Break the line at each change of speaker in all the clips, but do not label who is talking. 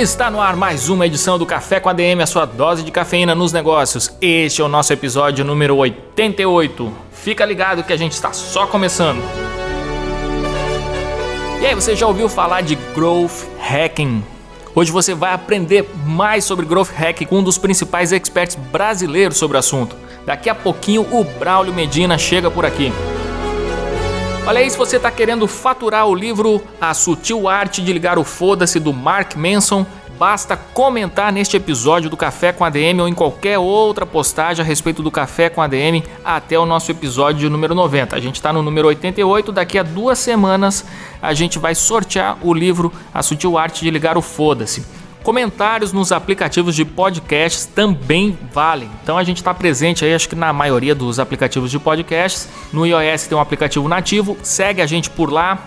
Está no ar mais uma edição do Café com a DM, a sua dose de cafeína nos negócios. Este é o nosso episódio número 88. Fica ligado que a gente está só começando. E aí, você já ouviu falar de Growth Hacking? Hoje você vai aprender mais sobre Growth Hacking com um dos principais experts brasileiros sobre o assunto. Daqui a pouquinho o Braulio Medina chega por aqui. Olha aí, se você está querendo faturar o livro A Sutil Arte de Ligar o Foda-se do Mark Manson, basta comentar neste episódio do Café com ADM ou em qualquer outra postagem a respeito do Café com ADM até o nosso episódio número 90. A gente está no número 88, daqui a duas semanas a gente vai sortear o livro A Sutil Arte de Ligar o Foda-se. Comentários nos aplicativos de podcasts também valem. Então a gente está presente aí, acho que na maioria dos aplicativos de podcasts. No iOS tem um aplicativo nativo, segue a gente por lá,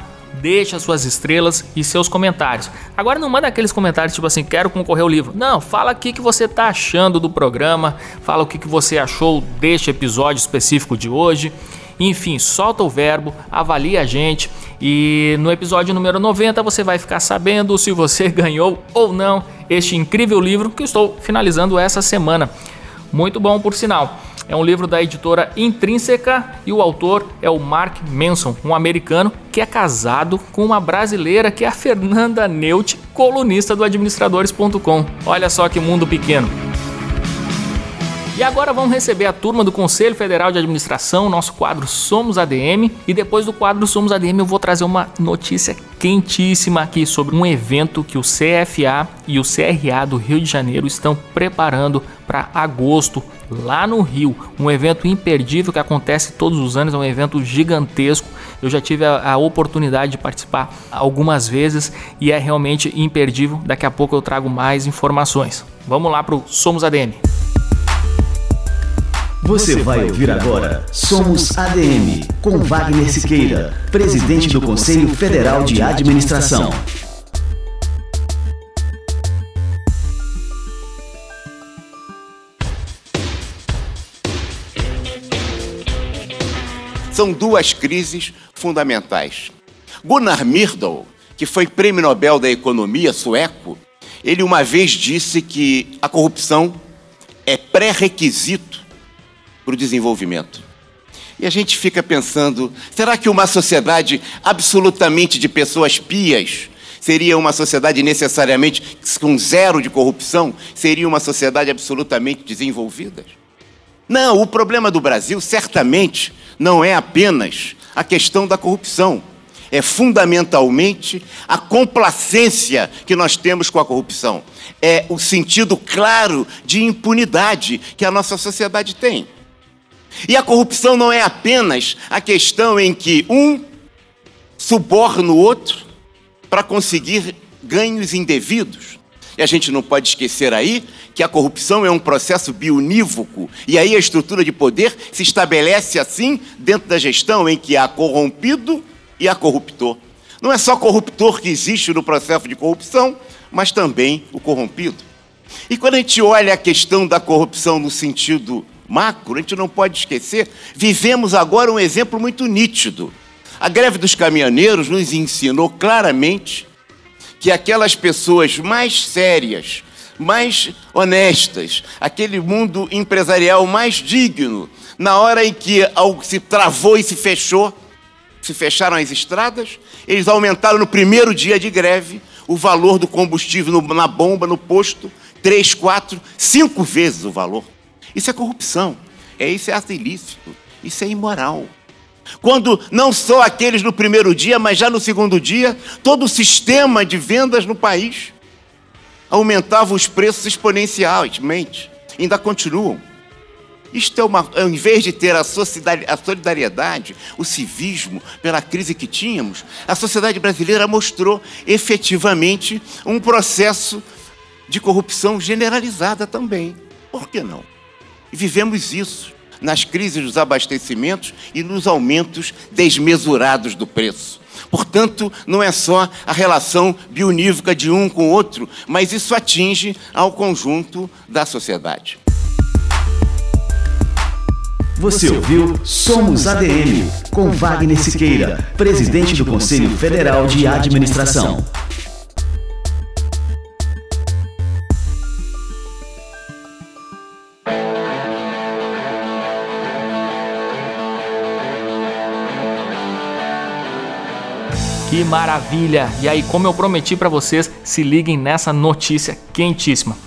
deixa suas estrelas e seus comentários. Agora não manda aqueles comentários tipo assim, quero concorrer ao livro. Não, fala o que, que você está achando do programa, fala o que, que você achou deste episódio específico de hoje. Enfim, solta o verbo, avalia a gente e no episódio número 90 você vai ficar sabendo se você ganhou ou não este incrível livro que estou finalizando essa semana. Muito bom, por sinal. É um livro da editora Intrínseca e o autor é o Mark Manson, um americano que é casado com uma brasileira que é a Fernanda Neut, colunista do administradores.com. Olha só que mundo pequeno. E agora vamos receber a turma do Conselho Federal de Administração, nosso quadro Somos ADM. E depois do quadro Somos ADM, eu vou trazer uma notícia quentíssima aqui sobre um evento que o CFA e o CRA do Rio de Janeiro estão preparando para agosto, lá no Rio. Um evento imperdível que acontece todos os anos, é um evento gigantesco. Eu já tive a, a oportunidade de participar algumas vezes e é realmente imperdível. Daqui a pouco eu trago mais informações. Vamos lá para o Somos ADM.
Você vai ouvir agora Somos ADM, com Wagner Siqueira, presidente do Conselho Federal de Administração.
São duas crises fundamentais. Gunnar Myrdal, que foi prêmio Nobel da Economia sueco, ele uma vez disse que a corrupção é pré-requisito para o desenvolvimento. E a gente fica pensando: será que uma sociedade absolutamente de pessoas pias seria uma sociedade necessariamente com zero de corrupção? Seria uma sociedade absolutamente desenvolvida? Não, o problema do Brasil certamente não é apenas a questão da corrupção. É fundamentalmente a complacência que nós temos com a corrupção. É o sentido claro de impunidade que a nossa sociedade tem. E a corrupção não é apenas a questão em que um suborna o outro para conseguir ganhos indevidos. E a gente não pode esquecer aí que a corrupção é um processo bionívoco, e aí a estrutura de poder se estabelece assim dentro da gestão em que há corrompido e há corruptor. Não é só corruptor que existe no processo de corrupção, mas também o corrompido. E quando a gente olha a questão da corrupção no sentido macro, a gente não pode esquecer, vivemos agora um exemplo muito nítido. A greve dos caminhoneiros nos ensinou claramente que aquelas pessoas mais sérias, mais honestas, aquele mundo empresarial mais digno, na hora em que algo se travou e se fechou, se fecharam as estradas, eles aumentaram no primeiro dia de greve o valor do combustível na bomba, no posto, três, quatro, cinco vezes o valor. Isso é corrupção. É isso é ato ilícito. Isso é imoral. Quando não só aqueles no primeiro dia, mas já no segundo dia, todo o sistema de vendas no país aumentava os preços exponencialmente. Ainda continuam. Isto é uma. Ao invés de ter a solidariedade, o civismo, pela crise que tínhamos, a sociedade brasileira mostrou efetivamente um processo de corrupção generalizada também. Por que não? E vivemos isso nas crises dos abastecimentos e nos aumentos desmesurados do preço. Portanto, não é só a relação bionívoca de um com o outro, mas isso atinge ao conjunto da sociedade.
Você ouviu Somos ADM, com Wagner Siqueira, presidente do Conselho Federal de Administração.
Que maravilha! E aí, como eu prometi para vocês, se liguem nessa notícia quentíssima.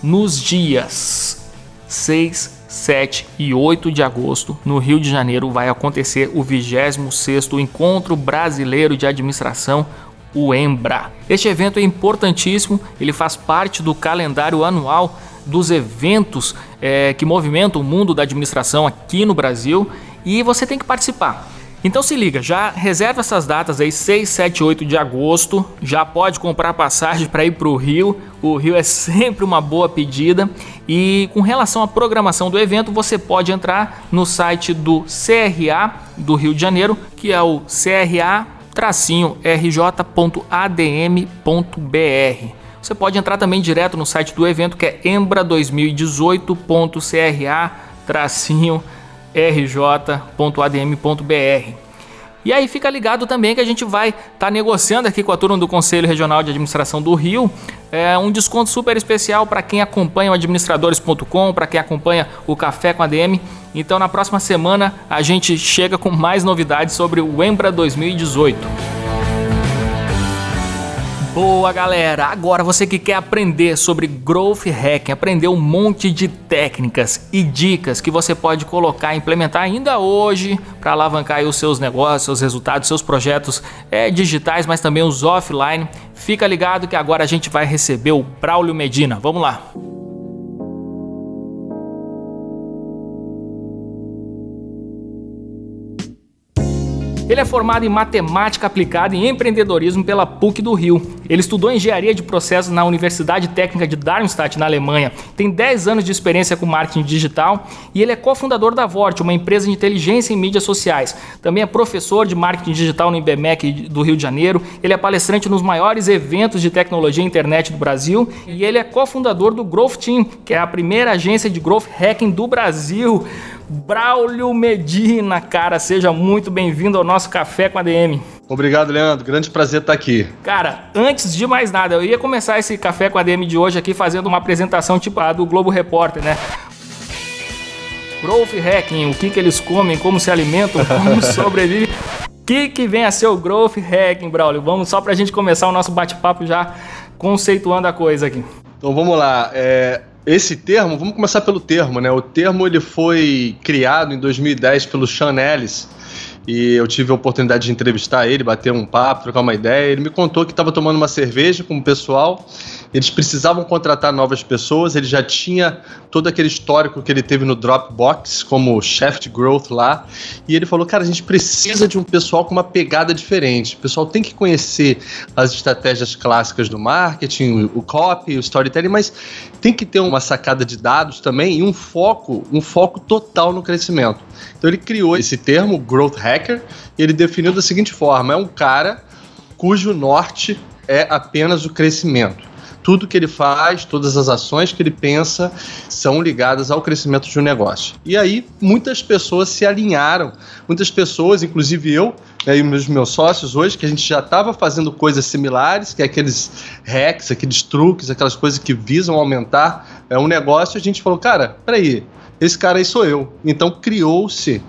Nos dias 6, 7 e 8 de agosto, no Rio de Janeiro, vai acontecer o 26º Encontro Brasileiro de Administração, o EMBRA. Este evento é importantíssimo, ele faz parte do calendário anual dos eventos é, que movimentam o mundo da administração aqui no Brasil e você tem que participar. Então se liga, já reserva essas datas aí, 6, 7, 8 de agosto. Já pode comprar passagem para ir para o Rio. O Rio é sempre uma boa pedida. E com relação à programação do evento, você pode entrar no site do CRA do Rio de Janeiro, que é o cra-rj.adm.br. Você pode entrar também direto no site do evento, que é embra2018.cra-adm.br rj.adm.br. E aí fica ligado também que a gente vai estar tá negociando aqui com a turma do Conselho Regional de Administração do Rio é, um desconto super especial para quem acompanha o administradores.com, para quem acompanha o Café com ADM. Então na próxima semana a gente chega com mais novidades sobre o Embra 2018. Boa galera! Agora você que quer aprender sobre Growth Hacking, aprender um monte de técnicas e dicas que você pode colocar e implementar ainda hoje para alavancar os seus negócios, seus resultados, seus projetos é, digitais, mas também os offline. Fica ligado que agora a gente vai receber o Braulio Medina. Vamos lá! Ele é formado em matemática aplicada e empreendedorismo pela PUC do Rio. Ele estudou engenharia de processos na Universidade Técnica de Darmstadt, na Alemanha. Tem 10 anos de experiência com marketing digital e ele é cofundador da Vort, uma empresa de inteligência em mídias sociais. Também é professor de marketing digital no IBMEC do Rio de Janeiro. Ele é palestrante nos maiores eventos de tecnologia e internet do Brasil e ele é cofundador do Growth Team, que é a primeira agência de growth hacking do Brasil. Braulio Medina, cara, seja muito bem-vindo ao nosso Café com a DM.
Obrigado, Leandro. Grande prazer estar aqui.
Cara, antes de mais nada, eu ia começar esse Café com a DM de hoje aqui fazendo uma apresentação tipo a do Globo Repórter, né? Growth Hacking, o que, que eles comem, como se alimentam, como sobrevivem. O que, que vem a ser o Growth Hacking, Braulio? Vamos só para a gente começar o nosso bate-papo já conceituando a coisa aqui.
Então vamos lá. É, esse termo, vamos começar pelo termo, né? O termo ele foi criado em 2010 pelo Sean Ellis, e eu tive a oportunidade de entrevistar ele, bater um papo, trocar uma ideia. Ele me contou que estava tomando uma cerveja com o pessoal, eles precisavam contratar novas pessoas, ele já tinha todo aquele histórico que ele teve no Dropbox como de growth lá, e ele falou: "Cara, a gente precisa de um pessoal com uma pegada diferente. O pessoal tem que conhecer as estratégias clássicas do marketing, o copy, o storytelling, mas tem que ter uma sacada de dados também e um foco, um foco total no crescimento. Então ele criou esse termo, growth e ele definiu da seguinte forma: é um cara cujo norte é apenas o crescimento. Tudo que ele faz, todas as ações que ele pensa são ligadas ao crescimento de um negócio. E aí muitas pessoas se alinharam, muitas pessoas, inclusive eu, né, e os meus sócios hoje, que a gente já estava fazendo coisas similares, que é aqueles hacks, aqueles truques, aquelas coisas que visam aumentar é, um negócio, a gente falou, cara, peraí, esse cara aí sou eu. Então criou-se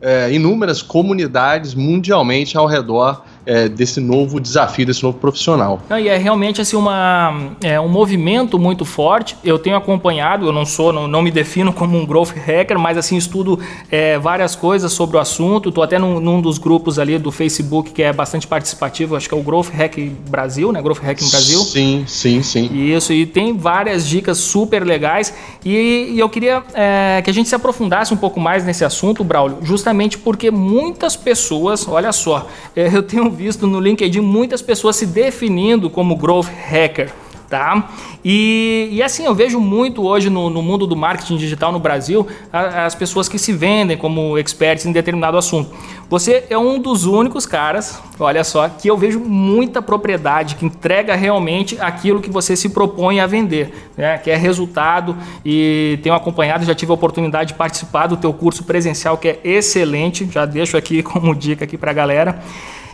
é, inúmeras comunidades mundialmente ao redor é, desse novo desafio, desse novo profissional.
Não, e é realmente assim uma, é, um movimento muito forte. Eu tenho acompanhado, eu não sou, não, não me defino como um growth hacker, mas assim estudo é, várias coisas sobre o assunto. Estou até num, num, dos grupos ali do Facebook que é bastante participativo, acho que é o Growth Hack Brasil, né? Growth Hack Brasil.
Sim, sim, sim.
Isso, e tem várias dicas super legais. E, e eu queria é, que a gente se aprofundasse um pouco mais nesse assunto, Braulio, justamente porque muitas pessoas, olha só, é, eu tenho visto no LinkedIn muitas pessoas se definindo como growth hacker tá? E, e assim, eu vejo muito hoje no, no mundo do marketing digital no Brasil a, as pessoas que se vendem como experts em determinado assunto. Você é um dos únicos caras, olha só, que eu vejo muita propriedade, que entrega realmente aquilo que você se propõe a vender, né? que é resultado e tenho acompanhado, já tive a oportunidade de participar do teu curso presencial, que é excelente, já deixo aqui como dica aqui para a galera.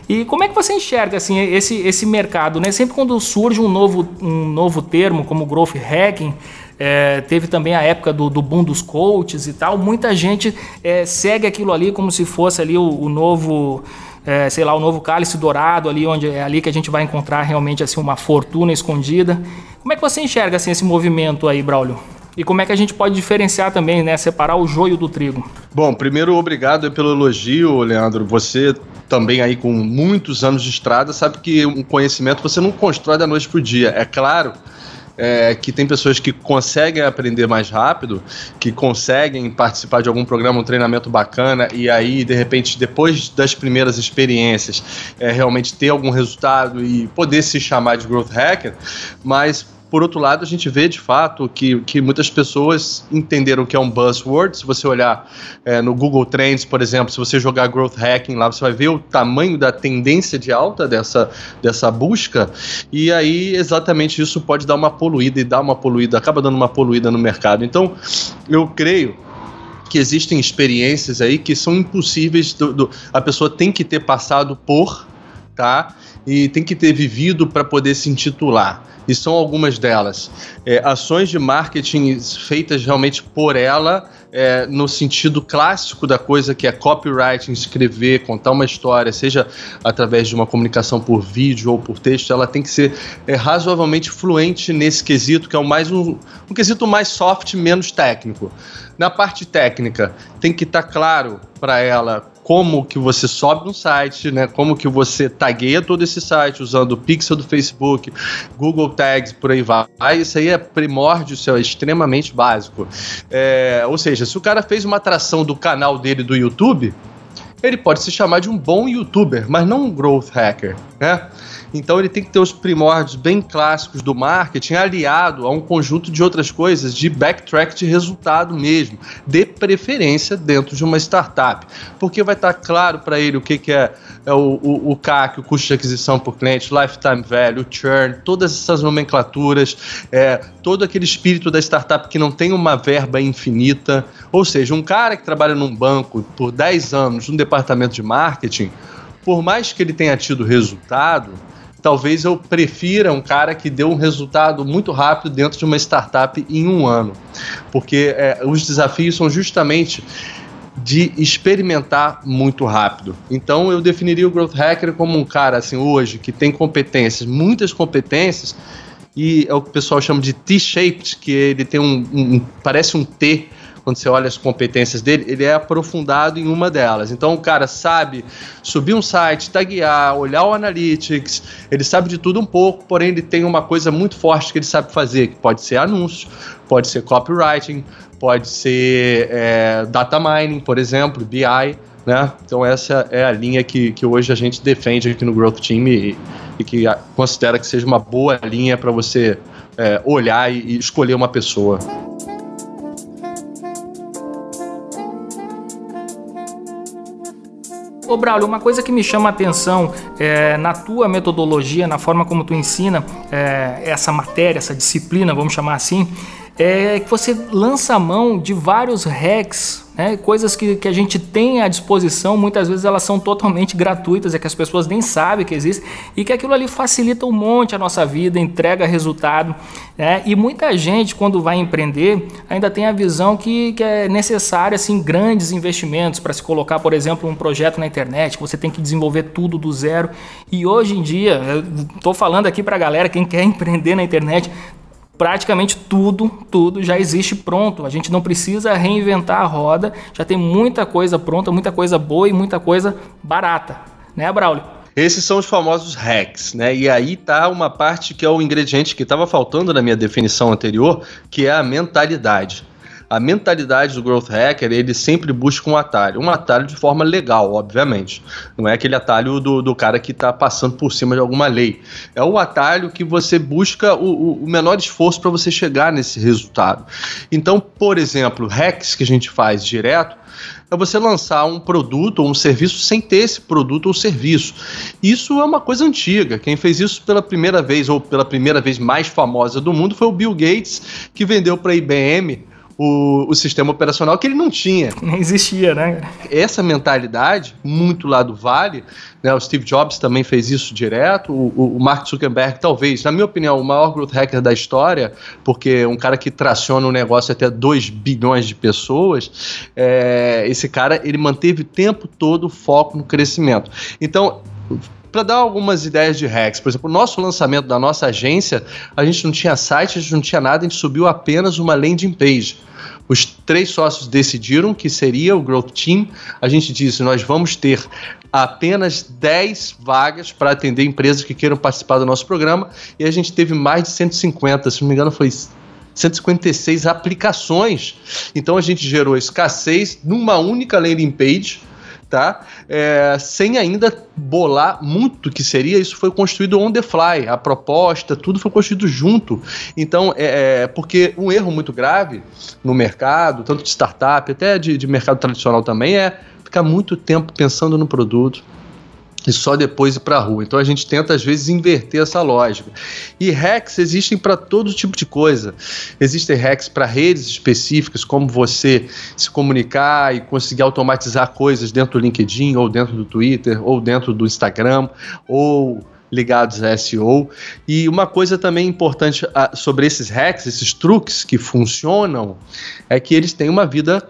E como é que você enxerga assim esse, esse mercado? Né? Sempre quando surge um novo, um novo termo como growth hacking, é, teve também a época do, do boom dos coaches e tal, muita gente é, segue aquilo ali como se fosse ali o, o novo, é, sei lá, o novo cálice dourado ali, onde é ali que a gente vai encontrar realmente assim uma fortuna escondida. Como é que você enxerga assim esse movimento aí, Braulio? E como é que a gente pode diferenciar também, né? Separar o joio do trigo?
Bom, primeiro, obrigado pelo elogio, Leandro. Você também aí com muitos anos de estrada sabe que um conhecimento você não constrói da noite pro dia. É claro é, que tem pessoas que conseguem aprender mais rápido, que conseguem participar de algum programa, um treinamento bacana, e aí, de repente, depois das primeiras experiências, é, realmente ter algum resultado e poder se chamar de growth hacker, mas por outro lado, a gente vê de fato que, que muitas pessoas entenderam que é um buzzword. Se você olhar é, no Google Trends, por exemplo, se você jogar growth hacking lá, você vai ver o tamanho da tendência de alta dessa, dessa busca. E aí, exatamente isso pode dar uma poluída e dar uma poluída, acaba dando uma poluída no mercado. Então, eu creio que existem experiências aí que são impossíveis, do, do, a pessoa tem que ter passado por, tá? E tem que ter vivido para poder se intitular e são algumas delas. É, ações de marketing feitas realmente por ela, é, no sentido clássico da coisa, que é copywriting, escrever, contar uma história, seja através de uma comunicação por vídeo ou por texto, ela tem que ser é, razoavelmente fluente nesse quesito, que é o mais um, um quesito mais soft, menos técnico. Na parte técnica, tem que estar tá claro para ela como que você sobe um site, né? Como que você tagueia todo esse site usando o pixel do Facebook, Google Tags, por aí vai. Isso aí é primórdio, isso é extremamente básico. É, ou seja, se o cara fez uma atração do canal dele do YouTube, ele pode se chamar de um bom youtuber, mas não um growth hacker, né? Então ele tem que ter os primórdios bem clássicos do marketing aliado a um conjunto de outras coisas de backtrack de resultado mesmo, de preferência dentro de uma startup, porque vai estar claro para ele o que, que é, é o, o, o, CAC, o custo de aquisição por cliente, lifetime value, churn, todas essas nomenclaturas, é, todo aquele espírito da startup que não tem uma verba infinita, ou seja, um cara que trabalha num banco por 10 anos, num departamento de marketing, por mais que ele tenha tido resultado, talvez eu prefira um cara que deu um resultado muito rápido dentro de uma startup em um ano. Porque é, os desafios são justamente de experimentar muito rápido. Então eu definiria o growth hacker como um cara assim hoje que tem competências, muitas competências e é o que o pessoal chama de T-shaped, que ele tem um, um parece um T quando você olha as competências dele, ele é aprofundado em uma delas. Então o cara sabe subir um site, taguear, olhar o analytics, ele sabe de tudo um pouco, porém ele tem uma coisa muito forte que ele sabe fazer, que pode ser anúncio, pode ser copywriting, pode ser é, data mining, por exemplo, BI. Né? Então essa é a linha que, que hoje a gente defende aqui no Growth Team e, e que considera que seja uma boa linha para você é, olhar e, e escolher uma pessoa.
Ô Braulio, uma coisa que me chama a atenção é, na tua metodologia, na forma como tu ensina é, essa matéria, essa disciplina, vamos chamar assim, é que você lança a mão de vários hacks né? Coisas que, que a gente tem à disposição, muitas vezes elas são totalmente gratuitas, é que as pessoas nem sabem que existe e que aquilo ali facilita um monte a nossa vida, entrega resultado. Né? E muita gente, quando vai empreender, ainda tem a visão que, que é necessário assim, grandes investimentos para se colocar, por exemplo, um projeto na internet, que você tem que desenvolver tudo do zero. E hoje em dia, estou falando aqui para a galera, quem quer empreender na internet, praticamente tudo, tudo já existe pronto. A gente não precisa reinventar a roda, já tem muita coisa pronta, muita coisa boa e muita coisa barata, né, Braulio?
Esses são os famosos hacks, né? E aí tá uma parte que é o ingrediente que estava faltando na minha definição anterior, que é a mentalidade a mentalidade do growth hacker, ele sempre busca um atalho. Um atalho de forma legal, obviamente. Não é aquele atalho do, do cara que está passando por cima de alguma lei. É o atalho que você busca o, o menor esforço para você chegar nesse resultado. Então, por exemplo, hacks que a gente faz direto, é você lançar um produto ou um serviço sem ter esse produto ou serviço. Isso é uma coisa antiga. Quem fez isso pela primeira vez ou pela primeira vez mais famosa do mundo foi o Bill Gates, que vendeu para a IBM o, o sistema operacional que ele não tinha.
Nem existia, né?
Essa mentalidade, muito lá do Vale, né, o Steve Jobs também fez isso direto, o, o Mark Zuckerberg, talvez, na minha opinião, o maior growth hacker da história, porque um cara que traciona um negócio até 2 bilhões de pessoas, é, esse cara, ele manteve o tempo todo o foco no crescimento. Então, para dar algumas ideias de hacks. Por exemplo, o nosso lançamento da nossa agência, a gente não tinha site, a gente não tinha nada, a gente subiu apenas uma landing page. Os três sócios decidiram que seria o Growth Team. A gente disse: nós vamos ter apenas 10 vagas para atender empresas que queiram participar do nosso programa. E a gente teve mais de 150, se não me engano, foi 156 aplicações. Então a gente gerou escassez numa única landing page tá? É, sem ainda bolar muito que seria, isso foi construído on the fly, a proposta, tudo foi construído junto. Então, é, é porque um erro muito grave no mercado, tanto de startup, até de, de mercado tradicional também, é ficar muito tempo pensando no produto, e só depois ir para a rua. Então a gente tenta às vezes inverter essa lógica. E hacks existem para todo tipo de coisa. Existem hacks para redes específicas, como você se comunicar e conseguir automatizar coisas dentro do LinkedIn ou dentro do Twitter ou dentro do Instagram ou ligados a SEO. E uma coisa também importante ah, sobre esses hacks, esses truques que funcionam, é que eles têm uma vida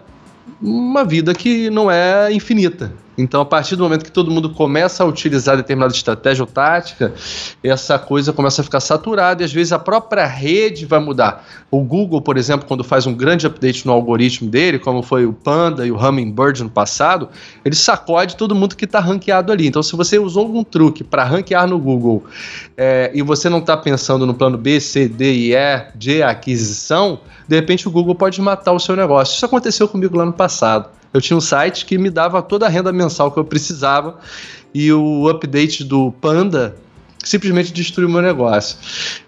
uma vida que não é infinita. Então, a partir do momento que todo mundo começa a utilizar determinada estratégia ou tática, essa coisa começa a ficar saturada e às vezes a própria rede vai mudar. O Google, por exemplo, quando faz um grande update no algoritmo dele, como foi o Panda e o Hummingbird no passado, ele sacode todo mundo que está ranqueado ali. Então, se você usou algum truque para ranquear no Google é, e você não está pensando no plano B, C, D e E de aquisição, de repente o Google pode matar o seu negócio. Isso aconteceu comigo lá no passado. Eu tinha um site que me dava toda a renda mensal que eu precisava e o update do Panda simplesmente destruiu meu negócio.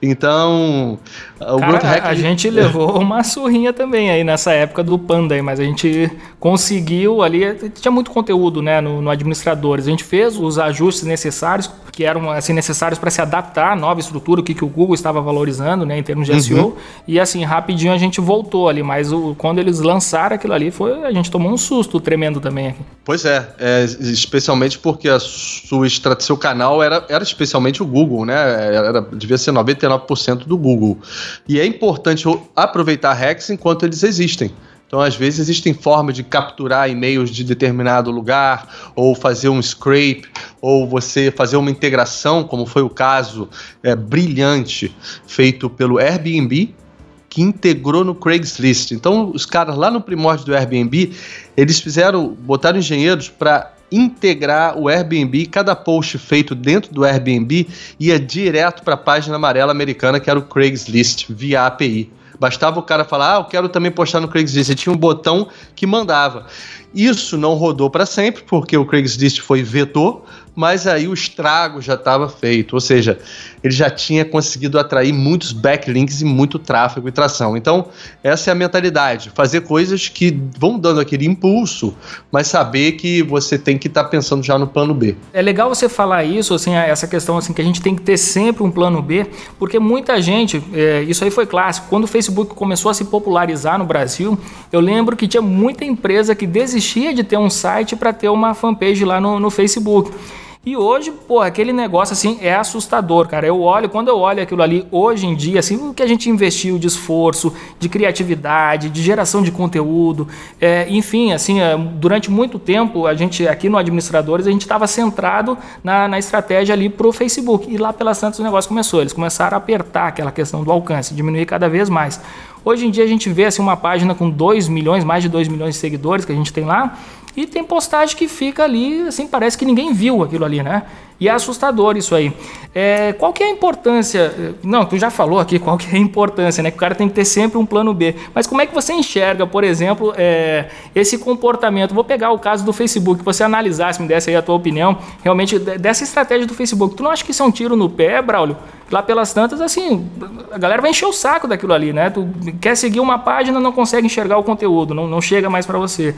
Então,
o Cara, Hack... a gente levou uma surrinha também aí nessa época do Panda aí, mas a gente conseguiu ali, tinha muito conteúdo, né, no, no administradores. A gente fez os ajustes necessários que eram assim necessários para se adaptar à nova estrutura, o que, que o Google estava valorizando, né, em termos de uhum. SEO. E assim, rapidinho a gente voltou ali, mas o, quando eles lançaram aquilo ali, foi a gente tomou um susto tremendo também.
Pois é, é especialmente porque a sua seu canal era, era especialmente o Google, né? Era, devia ser 99% do Google. E é importante aproveitar hacks enquanto eles existem. Então, às vezes, existem formas de capturar e-mails de determinado lugar, ou fazer um scrape, ou você fazer uma integração, como foi o caso é, brilhante feito pelo Airbnb, que integrou no Craigslist. Então, os caras lá no primórdio do Airbnb, eles fizeram, botaram engenheiros para integrar o Airbnb, cada post feito dentro do Airbnb ia direto para a página amarela americana que era o Craigslist via API. Bastava o cara falar, ah, eu quero também postar no Craigslist. E tinha um botão que mandava. Isso não rodou para sempre, porque o Craigslist foi vetor, mas aí o estrago já estava feito, ou seja, ele já tinha conseguido atrair muitos backlinks e muito tráfego e tração. Então, essa é a mentalidade, fazer coisas que vão dando aquele impulso, mas saber que você tem que estar tá pensando já no plano B.
É legal você falar isso, assim, essa questão assim que a gente tem que ter sempre um plano B, porque muita gente, é, isso aí foi clássico, quando o Facebook começou a se popularizar no Brasil, eu lembro que tinha muita empresa que desistia de ter um site para ter uma fanpage lá no, no Facebook. E hoje, pô, aquele negócio assim é assustador, cara. Eu olho, quando eu olho aquilo ali hoje em dia, assim, o que a gente investiu de esforço, de criatividade, de geração de conteúdo, é, enfim, assim, é, durante muito tempo, a gente aqui no Administradores, a gente estava centrado na, na estratégia ali pro Facebook. E lá pelas tantas o negócio começou. Eles começaram a apertar aquela questão do alcance, diminuir cada vez mais. Hoje em dia a gente vê assim, uma página com 2 milhões, mais de 2 milhões de seguidores que a gente tem lá, e tem postagem que fica ali, assim, parece que ninguém viu aquilo ali, né? E é assustador isso aí. É, qual que é a importância? Não, tu já falou aqui qual que é a importância, né? Que o cara tem que ter sempre um plano B. Mas como é que você enxerga, por exemplo, é, esse comportamento? Vou pegar o caso do Facebook, você analisasse, me desse aí a tua opinião, realmente, dessa estratégia do Facebook. Tu não acha que isso é um tiro no pé, Braulio? Lá pelas tantas, assim, a galera vai encher o saco daquilo ali, né? Tu quer seguir uma página, não consegue enxergar o conteúdo, não, não chega mais para você.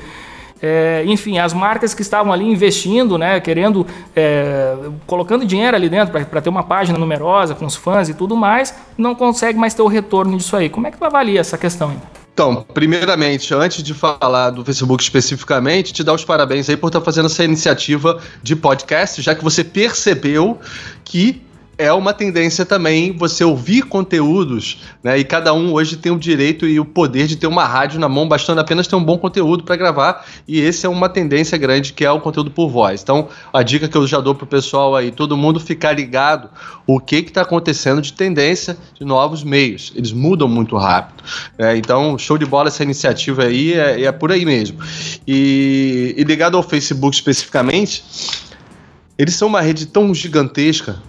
É, enfim, as marcas que estavam ali investindo, né, querendo, é, colocando dinheiro ali dentro para ter uma página numerosa com os fãs e tudo mais, não consegue mais ter o retorno disso aí. Como é que tu avalia essa questão?
Então, primeiramente, antes de falar do Facebook especificamente, te dar os parabéns aí por estar fazendo essa iniciativa de podcast, já que você percebeu que é uma tendência também você ouvir conteúdos, né? E cada um hoje tem o direito e o poder de ter uma rádio na mão, bastando apenas ter um bom conteúdo para gravar. E esse é uma tendência grande que é o conteúdo por voz. Então, a dica que eu já dou pro pessoal aí, todo mundo ficar ligado o que que tá acontecendo de tendência de novos meios. Eles mudam muito rápido. Né? Então, show de bola essa iniciativa aí, é, é por aí mesmo. E, e ligado ao Facebook especificamente, eles são uma rede tão gigantesca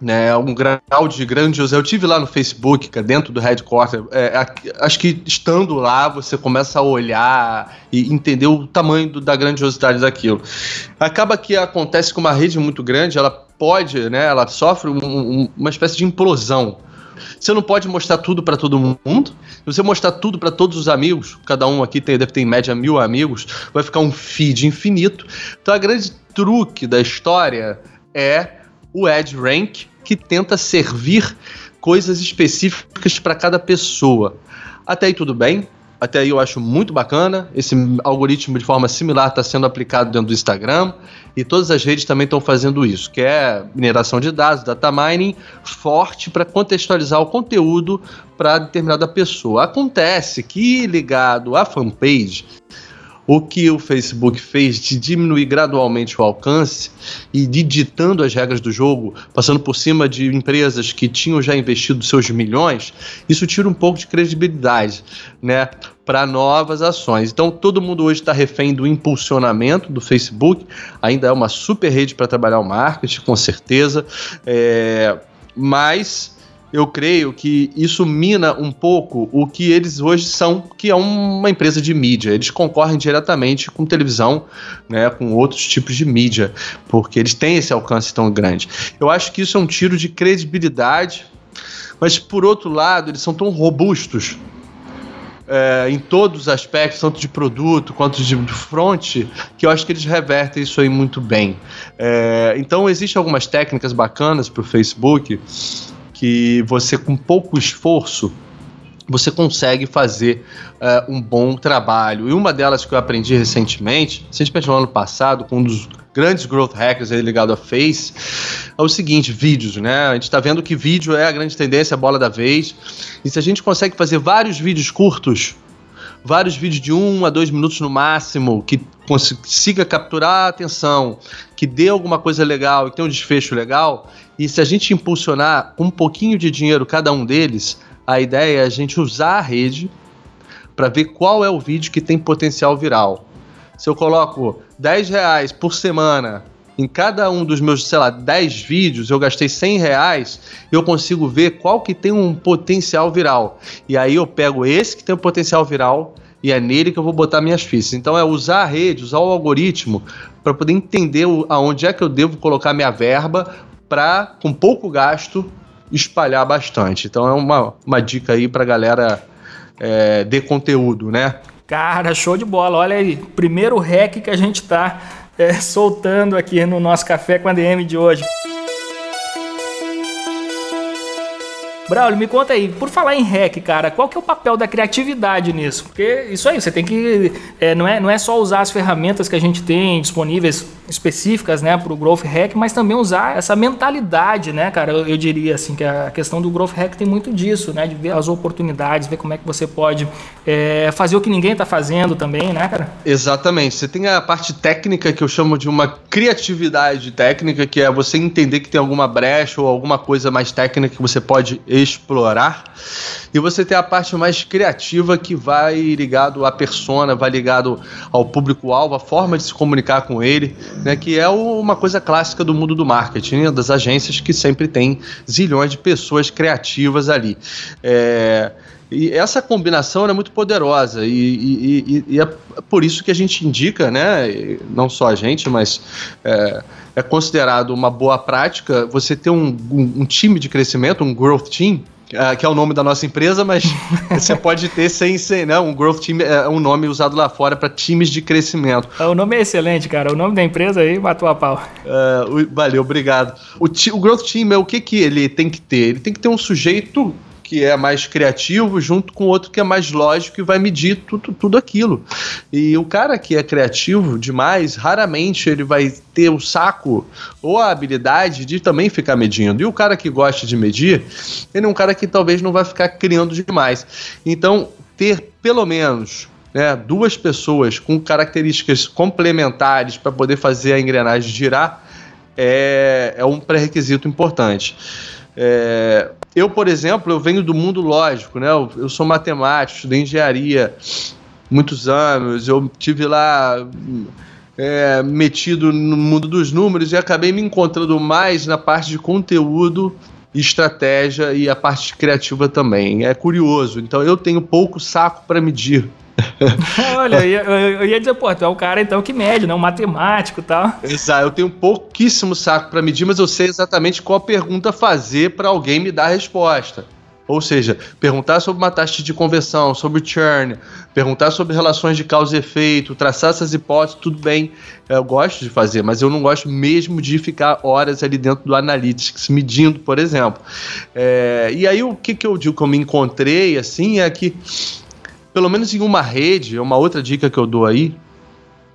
né, um grau de grandiosidade. Eu tive lá no Facebook, é dentro do headquarter. É, acho que estando lá você começa a olhar e entender o tamanho do, da grandiosidade daquilo. Acaba que acontece com uma rede muito grande, ela pode, né, ela sofre um, um, uma espécie de implosão. Você não pode mostrar tudo para todo mundo. Se você mostrar tudo para todos os amigos, cada um aqui tem, deve ter em média mil amigos, vai ficar um feed infinito. Então a grande truque da história é o Edge Rank, que tenta servir coisas específicas para cada pessoa. Até aí tudo bem, até aí eu acho muito bacana. Esse algoritmo de forma similar está sendo aplicado dentro do Instagram e todas as redes também estão fazendo isso, que é mineração de dados, data mining forte para contextualizar o conteúdo para determinada pessoa. Acontece que ligado à fanpage, o que o Facebook fez de diminuir gradualmente o alcance e de ditando as regras do jogo, passando por cima de empresas que tinham já investido seus milhões, isso tira um pouco de credibilidade, né? Para novas ações. Então, todo mundo hoje está refém do impulsionamento do Facebook. Ainda é uma super rede para trabalhar o marketing, com certeza. É, mas eu creio que isso mina um pouco o que eles hoje são, que é uma empresa de mídia. Eles concorrem diretamente com televisão, né, com outros tipos de mídia, porque eles têm esse alcance tão grande. Eu acho que isso é um tiro de credibilidade, mas por outro lado, eles são tão robustos é, em todos os aspectos, tanto de produto quanto de front, que eu acho que eles revertem isso aí muito bem. É, então, existem algumas técnicas bacanas para o Facebook que você, com pouco esforço, você consegue fazer uh, um bom trabalho. E uma delas que eu aprendi recentemente, recentemente no ano passado, com um dos grandes growth hackers aí ligado a Face, é o seguinte, vídeos, né? A gente está vendo que vídeo é a grande tendência, a bola da vez. E se a gente consegue fazer vários vídeos curtos, vários vídeos de um a dois minutos no máximo, que consiga capturar a atenção, que dê alguma coisa legal e tenha um desfecho legal, e se a gente impulsionar um pouquinho de dinheiro cada um deles, a ideia é a gente usar a rede para ver qual é o vídeo que tem potencial viral. Se eu coloco 10 reais por semana em cada um dos meus, sei lá, 10 vídeos, eu gastei 100 reais, eu consigo ver qual que tem um potencial viral. E aí eu pego esse que tem um potencial viral e é nele que eu vou botar minhas fichas. Então é usar a rede, usar o algoritmo para poder entender aonde é que eu devo colocar minha verba para, com pouco gasto, espalhar bastante. Então é uma, uma dica aí para galera é, de conteúdo, né?
Cara, show de bola. Olha aí, primeiro hack que a gente está é, soltando aqui no nosso Café com a DM de hoje. Braulio, me conta aí, por falar em hack, cara, qual que é o papel da criatividade nisso? Porque isso aí, você tem que. É, não, é, não é só usar as ferramentas que a gente tem disponíveis específicas, né, para o Growth Hack, mas também usar essa mentalidade, né, cara? Eu, eu, diria assim que a questão do Growth Hack tem muito disso, né, de ver as oportunidades, ver como é que você pode é, fazer o que ninguém está fazendo também, né, cara?
Exatamente. Você tem a parte técnica que eu chamo de uma criatividade técnica, que é você entender que tem alguma brecha ou alguma coisa mais técnica que você pode explorar. E você tem a parte mais criativa que vai ligado à persona, vai ligado ao público-alvo, a forma de se comunicar com ele, né, que é uma coisa clássica do mundo do marketing, né, das agências que sempre tem zilhões de pessoas criativas ali. É, e essa combinação é muito poderosa e, e, e, é por isso que a gente indica, né, não só a gente, mas é, é considerado uma boa prática você ter um, um, um time de crescimento, um growth team, Uh, que é o nome da nossa empresa, mas você pode ter sem ser, né? Um growth team é um nome usado lá fora para times de crescimento.
O nome é excelente, cara. O nome da empresa aí matou a pau.
Uh, valeu, obrigado. O, o growth team é o que que ele tem que ter? Ele tem que ter um sujeito que é mais criativo junto com outro que é mais lógico e vai medir tudo, tudo aquilo. E o cara que é criativo demais, raramente ele vai ter o saco ou a habilidade de também ficar medindo. E o cara que gosta de medir, ele é um cara que talvez não vai ficar criando demais. Então, ter pelo menos né, duas pessoas com características complementares para poder fazer a engrenagem girar é, é um pré-requisito importante. É, eu, por exemplo, eu venho do mundo lógico, né? Eu, eu sou matemático, estudei engenharia muitos anos, eu tive lá é, metido no mundo dos números e acabei me encontrando mais na parte de conteúdo, estratégia e a parte criativa também. É curioso. Então eu tenho pouco saco para medir
Olha, eu, eu, ia dizer, pô, tu é o cara então que mede, né? Um matemático e tal.
Exato, eu tenho pouquíssimo saco para medir, mas eu sei exatamente qual pergunta fazer para alguém me dar a resposta. Ou seja, perguntar sobre uma taxa de conversão, sobre churn, perguntar sobre relações de causa e efeito, traçar essas hipóteses, tudo bem. Eu gosto de fazer, mas eu não gosto mesmo de ficar horas ali dentro do Analytics, medindo, por exemplo. É, e aí o que, que eu digo que eu me encontrei, assim, é que pelo menos em uma rede, é uma outra dica que eu dou aí,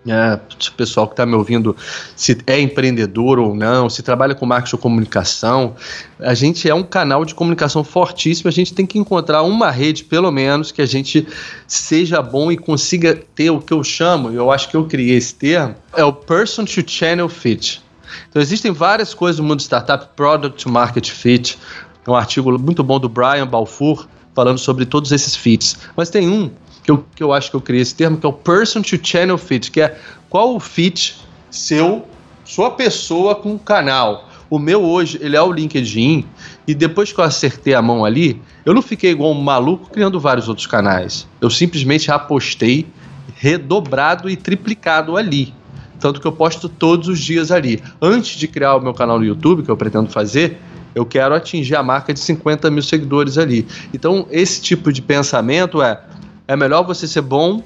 é, pessoal que está me ouvindo, se é empreendedor ou não, se trabalha com marketing ou comunicação, a gente é um canal de comunicação fortíssimo. A gente tem que encontrar uma rede, pelo menos, que a gente seja bom e consiga ter o que eu chamo, eu acho que eu criei esse termo, é o Person to Channel Fit. Então, existem várias coisas no mundo startup, Product to Market Fit, um artigo muito bom do Brian Balfour, falando sobre todos esses fits. Mas tem um que eu, que eu acho que eu criei esse termo, que é o Person to Channel Fit, que é qual o fit seu, sua pessoa com o canal. O meu hoje, ele é o LinkedIn, e depois que eu acertei a mão ali, eu não fiquei igual um maluco criando vários outros canais. Eu simplesmente apostei redobrado e triplicado ali. Tanto que eu posto todos os dias ali. Antes de criar o meu canal no YouTube, que eu pretendo fazer, eu quero atingir a marca de 50 mil seguidores ali. Então, esse tipo de pensamento é: é melhor você ser bom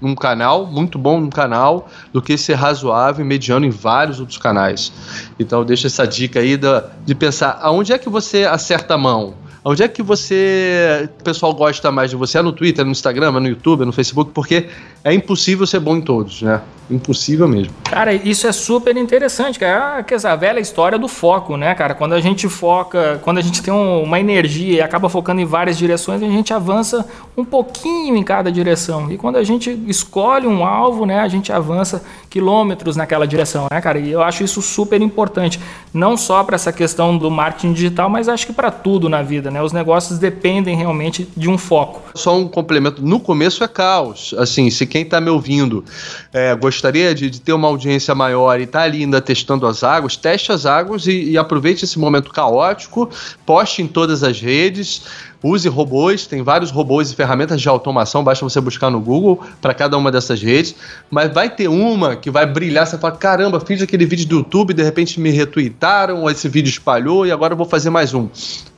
num canal, muito bom num canal, do que ser razoável e mediano em vários outros canais. Então, deixa essa dica aí da, de pensar aonde é que você acerta a mão. Onde é que você. O pessoal gosta mais de você? É no Twitter, no Instagram, é no YouTube, é no Facebook? Porque é impossível ser bom em todos, né? Impossível mesmo.
Cara, isso é super interessante, cara. É a velha história do foco, né, cara? Quando a gente foca, quando a gente tem uma energia e acaba focando em várias direções, a gente avança um pouquinho em cada direção. E quando a gente escolhe um alvo, né, a gente avança quilômetros naquela direção, né, cara? E eu acho isso super importante, não só para essa questão do marketing digital, mas acho que para tudo na vida, né? Os negócios dependem realmente de um foco.
Só um complemento, no começo é caos. Assim, se quem está me ouvindo é, gostaria de, de, ter uma audiência maior e está ali ainda testando as águas, teste as águas e, e aproveite esse momento caótico, poste em todas as redes, use robôs, tem vários robôs e ferramentas de automação, basta você buscar no Google para cada uma dessas redes, mas vai ter uma que vai brilhar, você fala, caramba, fiz aquele vídeo do YouTube, de repente me retweetaram, esse vídeo espalhou e agora eu vou fazer mais um.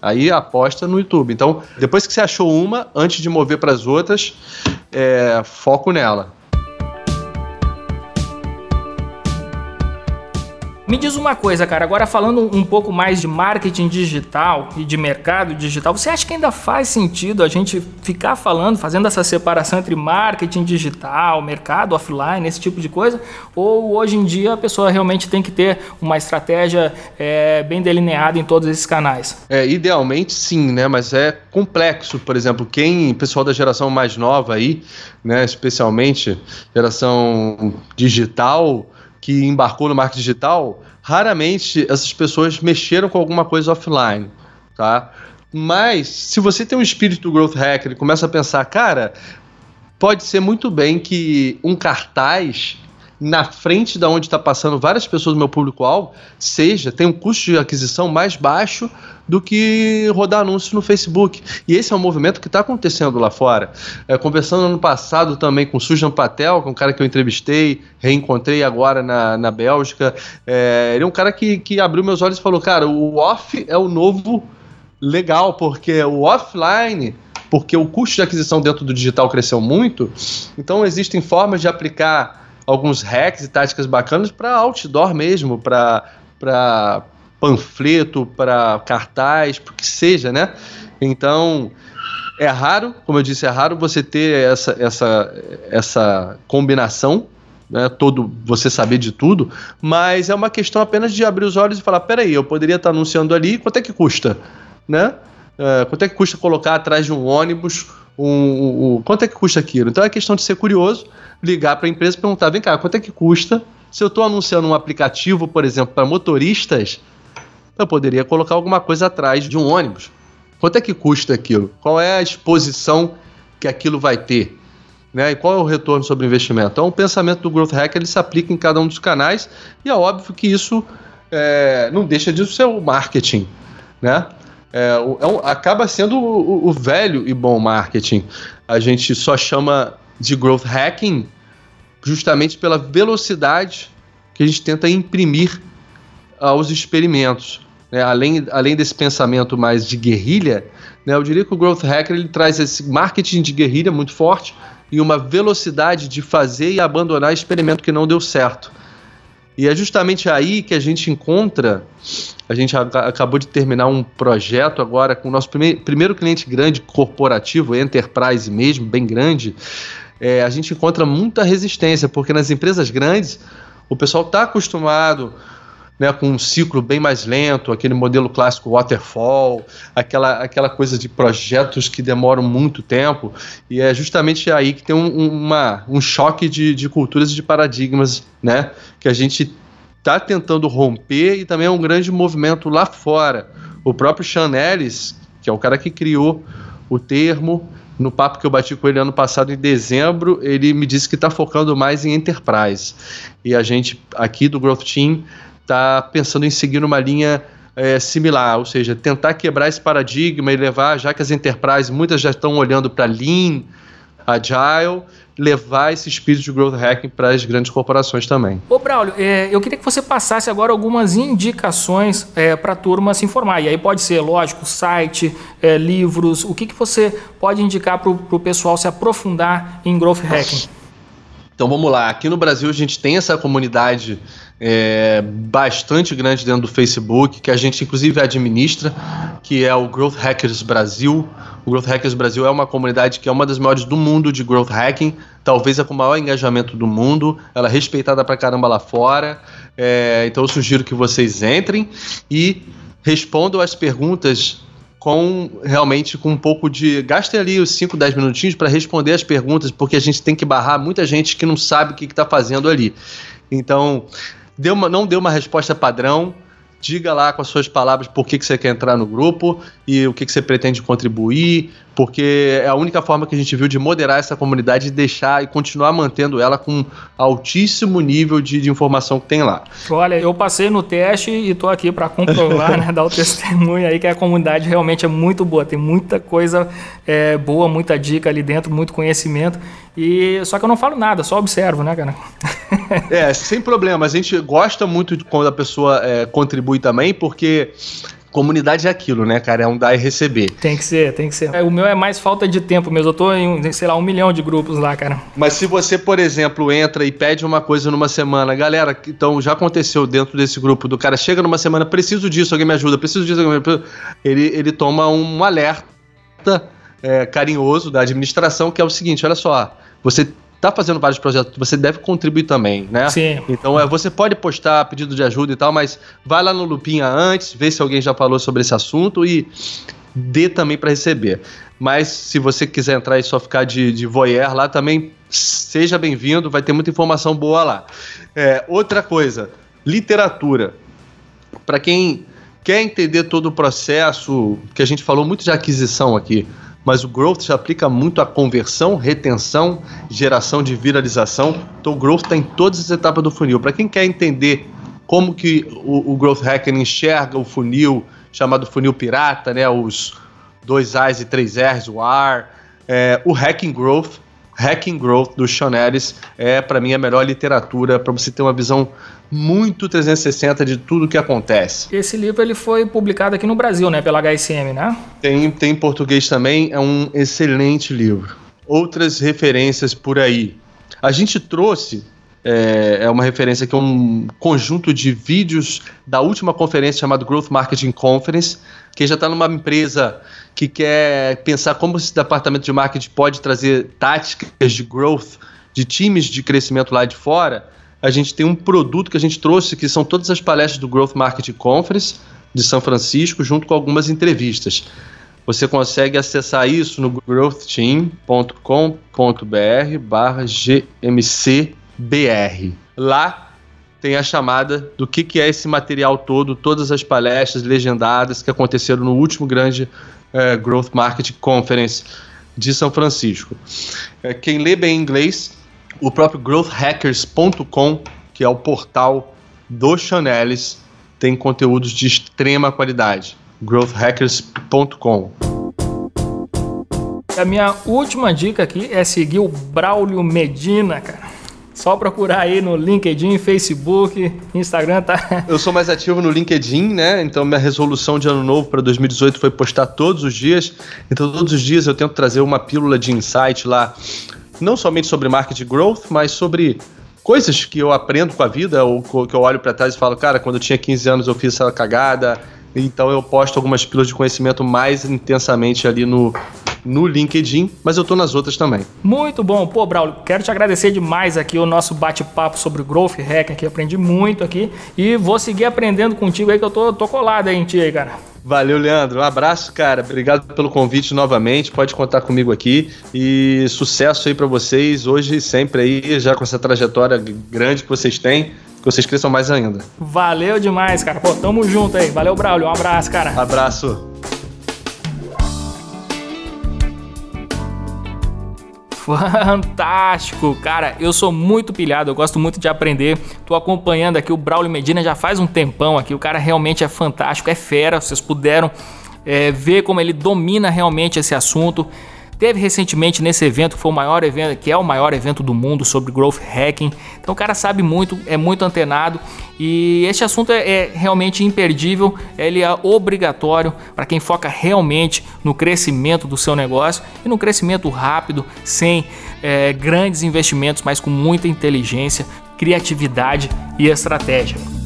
Aí aposta no YouTube. Então, depois que você achou uma, antes de mover para as outras, é, foco nela.
Me diz uma coisa, cara, agora falando um pouco mais de marketing digital e de mercado digital, você acha que ainda faz sentido a gente ficar falando, fazendo essa separação entre marketing digital, mercado offline, esse tipo de coisa? Ou hoje em dia a pessoa realmente tem que ter uma estratégia é, bem delineada em todos esses canais?
É, idealmente sim, né? Mas é complexo, por exemplo, quem, pessoal da geração mais nova aí, né, especialmente geração digital, que embarcou no marketing digital, raramente essas pessoas mexeram com alguma coisa offline, tá? Mas se você tem um espírito growth hacker e começa a pensar, cara, pode ser muito bem que um cartaz na frente da onde está passando várias pessoas do meu público-alvo, seja, tem um custo de aquisição mais baixo do que rodar anúncios no Facebook. E esse é um movimento que está acontecendo lá fora. É, conversando ano passado também com Sujan Patel, que é um cara que eu entrevistei, reencontrei agora na, na Bélgica. É, ele é um cara que, que abriu meus olhos e falou: cara, o off é o novo legal, porque o offline porque o custo de aquisição dentro do digital cresceu muito, então existem formas de aplicar alguns hacks e táticas bacanas para outdoor mesmo, para panfleto, para cartaz, para que seja, né? Então, é raro, como eu disse, é raro você ter essa, essa, essa combinação, né, todo você saber de tudo, mas é uma questão apenas de abrir os olhos e falar, peraí, eu poderia estar anunciando ali, quanto é que custa, né? Uh, quanto é que custa colocar atrás de um ônibus um, um, um, quanto é que custa aquilo? Então é questão de ser curioso, ligar para a empresa e perguntar: vem cá, quanto é que custa? Se eu estou anunciando um aplicativo, por exemplo, para motoristas, eu poderia colocar alguma coisa atrás de um ônibus. Quanto é que custa aquilo? Qual é a exposição que aquilo vai ter? Né? E qual é o retorno sobre o investimento? Então, o pensamento do Growth Hacker ele se aplica em cada um dos canais e é óbvio que isso é, não deixa de ser o marketing. Né? É, é um, acaba sendo o, o, velho e bom marketing. A gente só chama de growth hacking justamente pela velocidade que a gente tenta imprimir aos experimentos. Né? Além, além desse pensamento mais de guerrilha, né? eu diria que o growth hacker ele traz esse marketing de guerrilha muito forte e uma velocidade de fazer e abandonar experimento que não deu certo. E é justamente aí que a gente encontra. A gente acabou de terminar um projeto agora com o nosso prime primeiro cliente grande, corporativo, enterprise mesmo, bem grande. É, a gente encontra muita resistência, porque nas empresas grandes o pessoal está acostumado né, com um ciclo bem mais lento, aquele modelo clássico waterfall, aquela, aquela coisa de projetos que demoram muito tempo, e é justamente aí que tem um, uma, um choque de, de culturas e de paradigmas, né, que a gente está tentando romper e também é um grande movimento lá fora. O próprio Sean Ellis, que é o cara que criou o termo, no papo que eu bati com ele ano passado, em dezembro, ele me disse que está focando mais em enterprise. E a gente aqui do Growth Team está pensando em seguir uma linha é, similar, ou seja, tentar quebrar esse paradigma e levar, já que as enterprises muitas já estão olhando para Lean, Agile, levar esse espírito de growth hacking para as grandes corporações também.
Ô Braulio, é, eu queria que você passasse agora algumas indicações é, para a turma se informar. E aí pode ser, lógico, site, é, livros, o que, que você pode indicar para o pessoal se aprofundar em growth hacking?
Então vamos lá, aqui no Brasil a gente tem essa comunidade é, bastante grande dentro do Facebook, que a gente inclusive administra, que é o Growth Hackers Brasil. O Growth Hackers Brasil é uma comunidade que é uma das maiores do mundo de growth hacking, talvez a com o maior engajamento do mundo, ela é respeitada pra caramba lá fora. É, então eu sugiro que vocês entrem e respondam as perguntas com realmente com um pouco de. Gastem ali os 5, 10 minutinhos para responder as perguntas, porque a gente tem que barrar muita gente que não sabe o que está fazendo ali. Então, deu uma, não deu uma resposta padrão. Diga lá com as suas palavras por que, que você quer entrar no grupo e o que, que você pretende contribuir, porque é a única forma que a gente viu de moderar essa comunidade e deixar e continuar mantendo ela com altíssimo nível de, de informação que tem lá.
Olha, eu passei no teste e tô aqui para comprovar, né, dar o testemunho aí que a comunidade realmente é muito boa, tem muita coisa é, boa, muita dica ali dentro, muito conhecimento. E só que eu não falo nada, só observo, né, cara?
é, sem problema. A gente gosta muito de quando a pessoa é, contribui também, porque comunidade é aquilo, né, cara? É um dar e receber.
Tem que ser, tem que ser. É, o meu é mais falta de tempo mesmo. Eu tô em, sei lá, um milhão de grupos lá, cara.
Mas se você, por exemplo, entra e pede uma coisa numa semana, galera, então já aconteceu dentro desse grupo do cara, chega numa semana, preciso disso, alguém me ajuda, preciso disso, alguém me ajuda. Ele, ele toma um alerta é, carinhoso da administração, que é o seguinte: olha só, você está fazendo vários projetos, você deve contribuir também, né?
Sim.
Então é, você pode postar pedido de ajuda e tal, mas vai lá no Lupinha antes, vê se alguém já falou sobre esse assunto e dê também para receber. Mas se você quiser entrar e só ficar de, de voyeur lá também, seja bem-vindo, vai ter muita informação boa lá. É, outra coisa, literatura. Para quem quer entender todo o processo, que a gente falou muito de aquisição aqui, mas o growth se aplica muito à conversão, retenção, geração de viralização. Então o growth está em todas as etapas do funil. Para quem quer entender como que o, o growth hacking enxerga o funil, chamado funil pirata, né, os dois A's e três R's, o R, é, o Hacking Growth, Hacking Growth do Sean Ellis é para mim a melhor literatura para você ter uma visão muito 360 de tudo que acontece.
Esse livro ele foi publicado aqui no Brasil, né, pela HSM, né?
Tem, tem em português também, é um excelente livro. Outras referências por aí. A gente trouxe é, é, uma referência que é um conjunto de vídeos da última conferência chamada Growth Marketing Conference, que já está numa empresa que quer pensar como esse departamento de marketing pode trazer táticas de growth de times de crescimento lá de fora a gente tem um produto que a gente trouxe, que são todas as palestras do Growth Marketing Conference de São Francisco, junto com algumas entrevistas. Você consegue acessar isso no growthteam.com.br barra GMCBR. Lá tem a chamada do que, que é esse material todo, todas as palestras legendadas que aconteceram no último grande uh, Growth Marketing Conference de São Francisco. Uh, quem lê bem inglês o próprio growthhackers.com, que é o portal do Chanelis, tem conteúdos de extrema qualidade. growthhackers.com.
A minha última dica aqui é seguir o Braulio Medina, cara. Só procurar aí no LinkedIn, Facebook, Instagram, tá?
Eu sou mais ativo no LinkedIn, né? Então minha resolução de ano novo para 2018 foi postar todos os dias. Então todos os dias eu tento trazer uma pílula de insight lá não somente sobre marketing growth, mas sobre coisas que eu aprendo com a vida, ou que eu olho para trás e falo, cara, quando eu tinha 15 anos eu fiz essa cagada. Então eu posto algumas pílulas de conhecimento mais intensamente ali no, no LinkedIn, mas eu tô nas outras também.
Muito bom. Pô, Braulio, quero te agradecer demais aqui o nosso bate-papo sobre o Growth Hack aqui, aprendi muito aqui e vou seguir aprendendo contigo aí que eu tô, tô colado aí em ti aí, cara.
Valeu, Leandro. Um abraço, cara. Obrigado pelo convite novamente. Pode contar comigo aqui. E sucesso aí para vocês hoje e sempre aí, já com essa trajetória grande que vocês têm. Que vocês cresçam mais ainda.
Valeu demais, cara. Pô, tamo junto aí. Valeu, Braulio. Um abraço, cara.
Abraço.
Fantástico, cara. Eu sou muito pilhado, eu gosto muito de aprender. Tô acompanhando aqui o Braulio Medina já faz um tempão aqui. O cara realmente é fantástico, é fera. Vocês puderam é, ver como ele domina realmente esse assunto. Teve recentemente nesse evento, que foi o maior evento, que é o maior evento do mundo sobre growth hacking. Então o cara sabe muito, é muito antenado e este assunto é, é realmente imperdível, ele é obrigatório para quem foca realmente no crescimento do seu negócio e no crescimento rápido, sem é, grandes investimentos, mas com muita inteligência, criatividade e estratégia.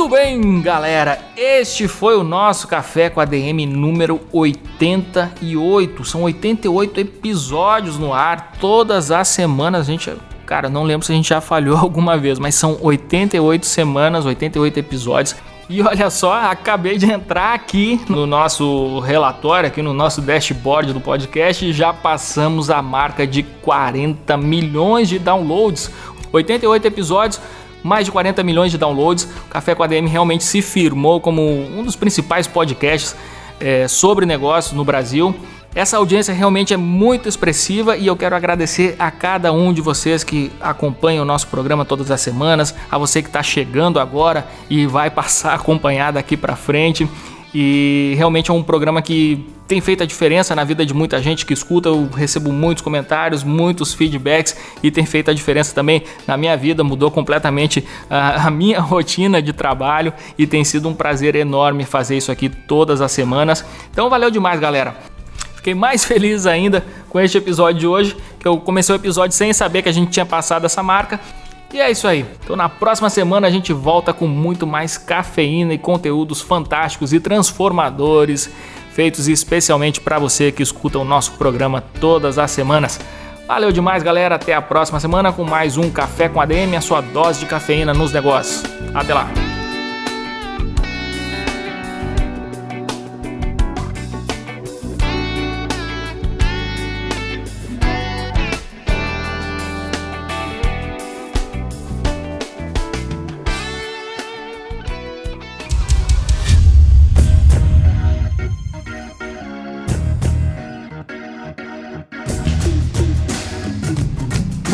Muito bem, galera. Este foi o nosso café com a DM número 88. São 88 episódios no ar todas as semanas. A gente, cara, não lembro se a gente já falhou alguma vez, mas são 88 semanas, 88 episódios. E olha só, acabei de entrar aqui no nosso relatório, aqui no nosso dashboard do podcast, e já passamos a marca de 40 milhões de downloads. 88 episódios mais de 40 milhões de downloads. O Café com ADM realmente se firmou como um dos principais podcasts é, sobre negócios no Brasil. Essa audiência realmente é muito expressiva e eu quero agradecer a cada um de vocês que acompanha o nosso programa todas as semanas, a você que está chegando agora e vai passar a acompanhar daqui para frente. E realmente é um programa que tem feito a diferença na vida de muita gente que escuta. Eu recebo muitos comentários, muitos feedbacks e tem feito a diferença também na minha vida. Mudou completamente a, a minha rotina de trabalho e tem sido um prazer enorme fazer isso aqui todas as semanas. Então valeu demais, galera. Fiquei mais feliz ainda com este episódio de hoje, que eu comecei o episódio sem saber que a gente tinha passado essa marca e é isso aí. Então na próxima semana a gente volta com muito mais cafeína e conteúdos fantásticos e transformadores, feitos especialmente para você que escuta o nosso programa todas as semanas. Valeu demais, galera. Até a próxima semana com mais um Café com ADM, a sua dose de cafeína nos negócios. Até lá.